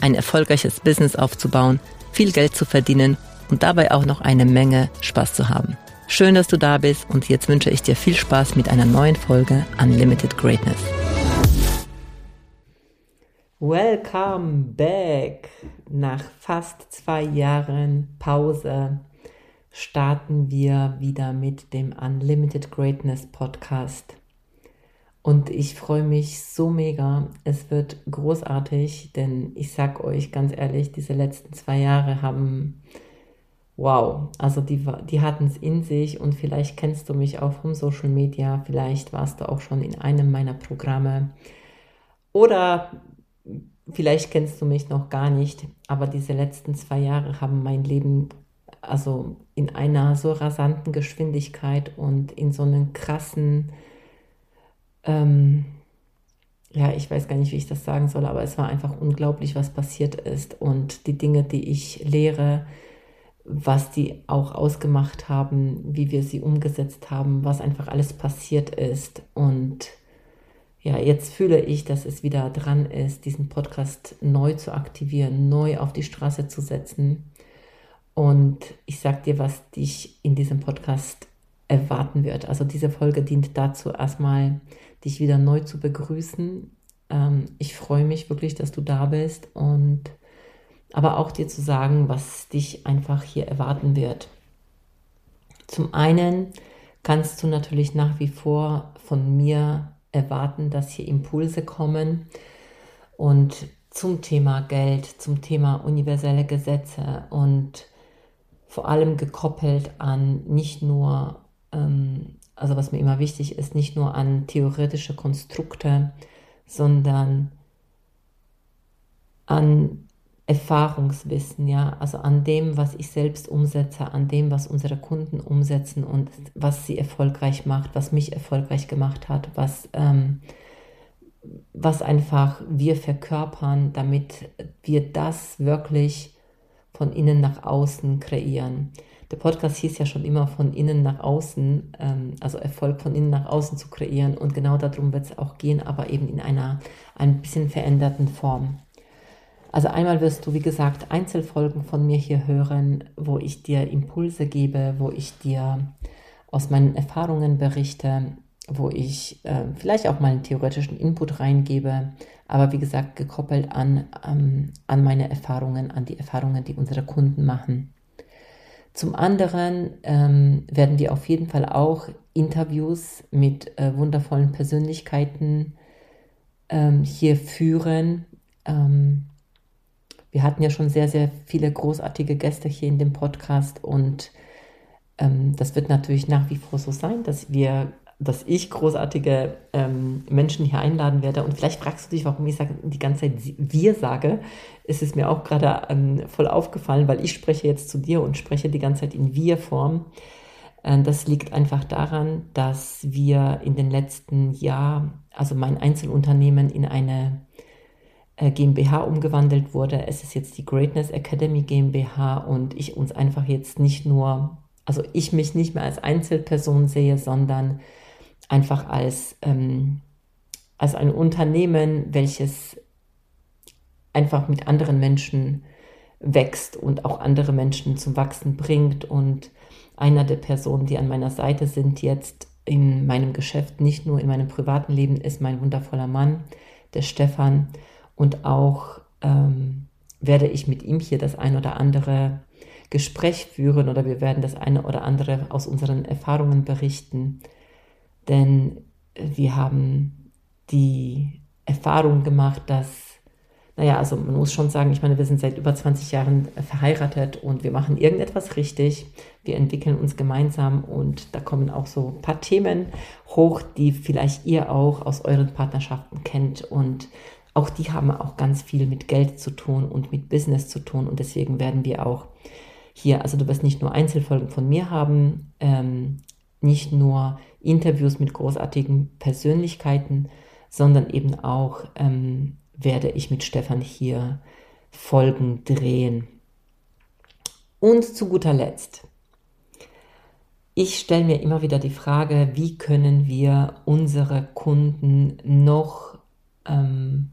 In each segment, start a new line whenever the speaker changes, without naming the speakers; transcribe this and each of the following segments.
ein erfolgreiches Business aufzubauen, viel Geld zu verdienen und dabei auch noch eine Menge Spaß zu haben. Schön, dass du da bist und jetzt wünsche ich dir viel Spaß mit einer neuen Folge Unlimited Greatness. Welcome back. Nach fast zwei Jahren Pause starten wir wieder mit dem Unlimited Greatness Podcast. Und ich freue mich so mega. Es wird großartig, denn ich sag euch ganz ehrlich, diese letzten zwei Jahre haben, wow, also die, die hatten es in sich und vielleicht kennst du mich auch vom Social Media, vielleicht warst du auch schon in einem meiner Programme oder vielleicht kennst du mich noch gar nicht, aber diese letzten zwei Jahre haben mein Leben also in einer so rasanten Geschwindigkeit und in so einem krassen ähm, ja, ich weiß gar nicht, wie ich das sagen soll, aber es war einfach unglaublich, was passiert ist und die Dinge, die ich lehre, was die auch ausgemacht haben, wie wir sie umgesetzt haben, was einfach alles passiert ist. Und ja, jetzt fühle ich, dass es wieder dran ist, diesen Podcast neu zu aktivieren, neu auf die Straße zu setzen. Und ich sag dir, was dich in diesem Podcast erwarten wird. Also diese Folge dient dazu, erstmal dich wieder neu zu begrüßen. Ähm, ich freue mich wirklich, dass du da bist und aber auch dir zu sagen, was dich einfach hier erwarten wird. Zum einen kannst du natürlich nach wie vor von mir erwarten, dass hier Impulse kommen und zum Thema Geld, zum Thema universelle Gesetze und vor allem gekoppelt an nicht nur also was mir immer wichtig ist, nicht nur an theoretische Konstrukte, sondern an Erfahrungswissen, ja, also an dem, was ich selbst umsetze, an dem, was unsere Kunden umsetzen und was sie erfolgreich macht, was mich erfolgreich gemacht hat, was, ähm, was einfach wir verkörpern, damit wir das wirklich von innen nach außen kreieren der Podcast hieß ja schon immer von innen nach außen, ähm, also Erfolg von innen nach außen zu kreieren. Und genau darum wird es auch gehen, aber eben in einer ein bisschen veränderten Form. Also einmal wirst du, wie gesagt, Einzelfolgen von mir hier hören, wo ich dir Impulse gebe, wo ich dir aus meinen Erfahrungen berichte, wo ich äh, vielleicht auch mal einen theoretischen Input reingebe, aber wie gesagt, gekoppelt an, ähm, an meine Erfahrungen, an die Erfahrungen, die unsere Kunden machen. Zum anderen ähm, werden wir auf jeden Fall auch Interviews mit äh, wundervollen Persönlichkeiten ähm, hier führen. Ähm, wir hatten ja schon sehr, sehr viele großartige Gäste hier in dem Podcast und ähm, das wird natürlich nach wie vor so sein, dass wir dass ich großartige ähm, Menschen hier einladen werde. Und vielleicht fragst du dich, warum ich sage, die ganze Zeit wir sage. Es ist mir auch gerade ähm, voll aufgefallen, weil ich spreche jetzt zu dir und spreche die ganze Zeit in wir-Form. Äh, das liegt einfach daran, dass wir in den letzten Jahren, also mein Einzelunternehmen in eine äh, GmbH umgewandelt wurde. Es ist jetzt die Greatness Academy GmbH und ich uns einfach jetzt nicht nur, also ich mich nicht mehr als Einzelperson sehe, sondern einfach als, ähm, als ein Unternehmen, welches einfach mit anderen Menschen wächst und auch andere Menschen zum Wachsen bringt. Und einer der Personen, die an meiner Seite sind jetzt in meinem Geschäft, nicht nur in meinem privaten Leben, ist mein wundervoller Mann, der Stefan. Und auch ähm, werde ich mit ihm hier das ein oder andere Gespräch führen oder wir werden das eine oder andere aus unseren Erfahrungen berichten denn wir haben die Erfahrung gemacht, dass, naja, also man muss schon sagen, ich meine, wir sind seit über 20 Jahren verheiratet und wir machen irgendetwas richtig. Wir entwickeln uns gemeinsam und da kommen auch so ein paar Themen hoch, die vielleicht ihr auch aus euren Partnerschaften kennt und auch die haben auch ganz viel mit Geld zu tun und mit Business zu tun. Und deswegen werden wir auch hier, also du wirst nicht nur Einzelfolgen von mir haben, ähm, nicht nur Interviews mit großartigen Persönlichkeiten, sondern eben auch ähm, werde ich mit Stefan hier Folgen drehen. Und zu guter Letzt, ich stelle mir immer wieder die Frage, wie können wir unsere Kunden noch ähm,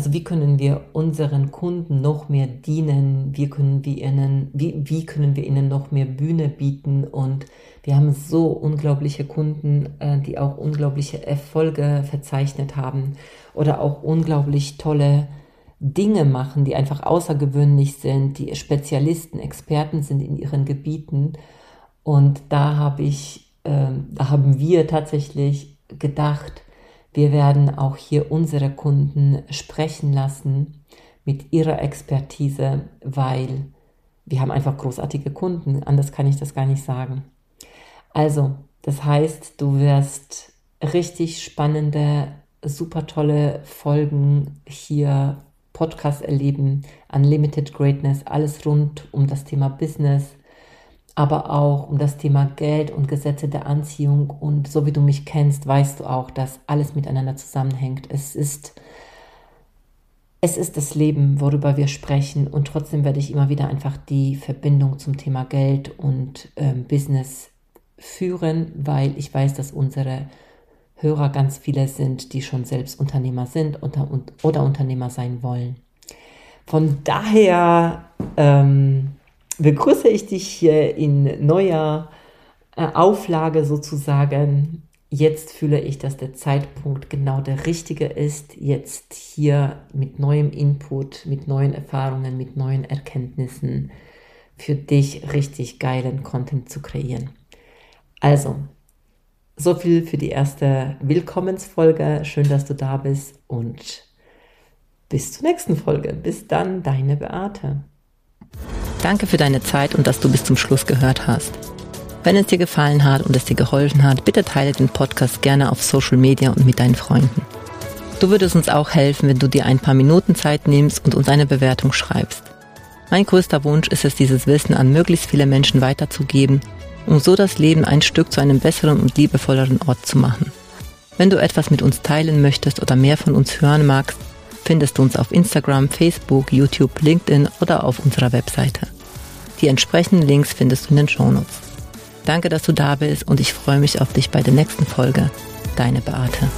also wie können wir unseren Kunden noch mehr dienen? Wie können wir ihnen, wie, wie können wir ihnen noch mehr Bühne bieten? Und wir haben so unglaubliche Kunden, äh, die auch unglaubliche Erfolge verzeichnet haben oder auch unglaublich tolle Dinge machen, die einfach außergewöhnlich sind, die Spezialisten, Experten sind in ihren Gebieten. Und da habe ich, äh, da haben wir tatsächlich gedacht, wir werden auch hier unsere Kunden sprechen lassen mit ihrer Expertise, weil wir haben einfach großartige Kunden. Anders kann ich das gar nicht sagen. Also, das heißt, du wirst richtig spannende, super tolle Folgen hier Podcast erleben, Unlimited Greatness, alles rund um das Thema Business, aber auch um das Thema Geld und Gesetze der Anziehung. Und so wie du mich kennst, weißt du auch, dass alles miteinander zusammenhängt. Es ist, es ist das Leben, worüber wir sprechen. Und trotzdem werde ich immer wieder einfach die Verbindung zum Thema Geld und ähm, Business führen, weil ich weiß, dass unsere Hörer ganz viele sind, die schon selbst Unternehmer sind oder, Unternehmer sein wollen. Von daher ähm, begrüße ich dich hier in neuer äh, Auflage sozusagen. Jetzt fühle ich, dass der Zeitpunkt genau der richtige ist, jetzt hier mit neuem Input, mit neuen Erfahrungen, mit neuen Erkenntnissen für dich richtig geilen Content zu kreieren. Also, so viel für die erste Willkommensfolge. Schön, dass du da bist und bis zur nächsten Folge. Bis dann, deine Beate.
Danke für deine Zeit und dass du bis zum Schluss gehört hast. Wenn es dir gefallen hat und es dir geholfen hat, bitte teile den Podcast gerne auf Social Media und mit deinen Freunden. Du würdest uns auch helfen, wenn du dir ein paar Minuten Zeit nimmst und uns eine Bewertung schreibst. Mein größter Wunsch ist es, dieses Wissen an möglichst viele Menschen weiterzugeben, um so das Leben ein Stück zu einem besseren und liebevolleren Ort zu machen. Wenn du etwas mit uns teilen möchtest oder mehr von uns hören magst, findest du uns auf Instagram, Facebook, YouTube, LinkedIn oder auf unserer Webseite. Die entsprechenden Links findest du in den Shownotes. Danke, dass du da bist und ich freue mich auf dich bei der nächsten Folge. Deine Beate.